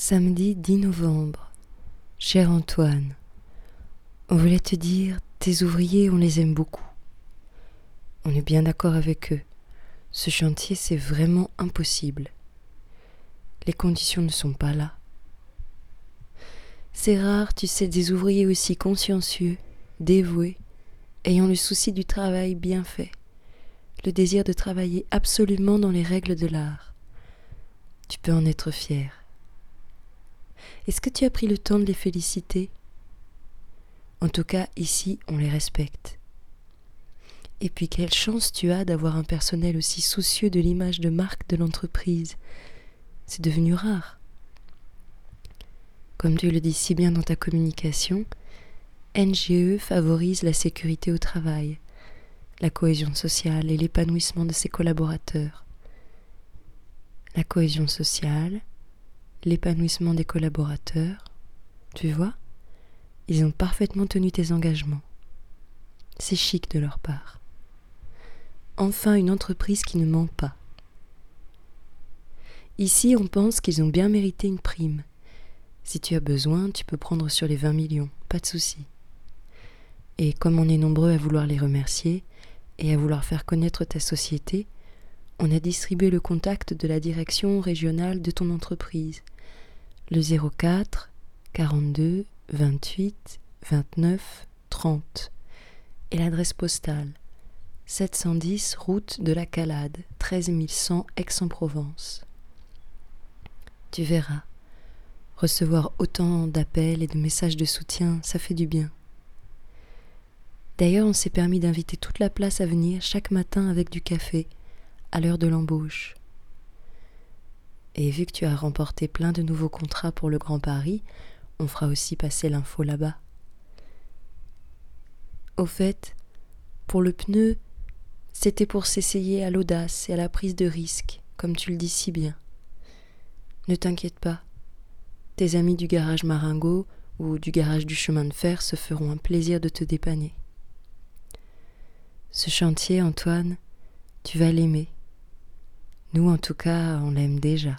Samedi 10 novembre. Cher Antoine, on voulait te dire, tes ouvriers, on les aime beaucoup. On est bien d'accord avec eux. Ce chantier, c'est vraiment impossible. Les conditions ne sont pas là. C'est rare, tu sais, des ouvriers aussi consciencieux, dévoués, ayant le souci du travail bien fait, le désir de travailler absolument dans les règles de l'art. Tu peux en être fier. Est-ce que tu as pris le temps de les féliciter? En tout cas, ici, on les respecte. Et puis, quelle chance tu as d'avoir un personnel aussi soucieux de l'image de marque de l'entreprise. C'est devenu rare. Comme tu le dis si bien dans ta communication, NGE favorise la sécurité au travail, la cohésion sociale et l'épanouissement de ses collaborateurs. La cohésion sociale, l'épanouissement des collaborateurs, tu vois, ils ont parfaitement tenu tes engagements. C'est chic de leur part. Enfin une entreprise qui ne ment pas. Ici, on pense qu'ils ont bien mérité une prime. Si tu as besoin, tu peux prendre sur les 20 millions, pas de souci. Et comme on est nombreux à vouloir les remercier et à vouloir faire connaître ta société, on a distribué le contact de la direction régionale de ton entreprise, le 04 42 28 29 30 et l'adresse postale. 710 route de la Calade 13100 Aix-en-Provence. Tu verras, recevoir autant d'appels et de messages de soutien, ça fait du bien. D'ailleurs, on s'est permis d'inviter toute la place à venir chaque matin avec du café à l'heure de l'embauche. Et vu que tu as remporté plein de nouveaux contrats pour le Grand Paris, on fera aussi passer l'info là-bas. Au fait, pour le pneu, c'était pour s'essayer à l'audace et à la prise de risque, comme tu le dis si bien. Ne t'inquiète pas, tes amis du garage Maringo ou du garage du chemin de fer se feront un plaisir de te dépanner. Ce chantier, Antoine, tu vas l'aimer. Nous, en tout cas, on l'aime déjà.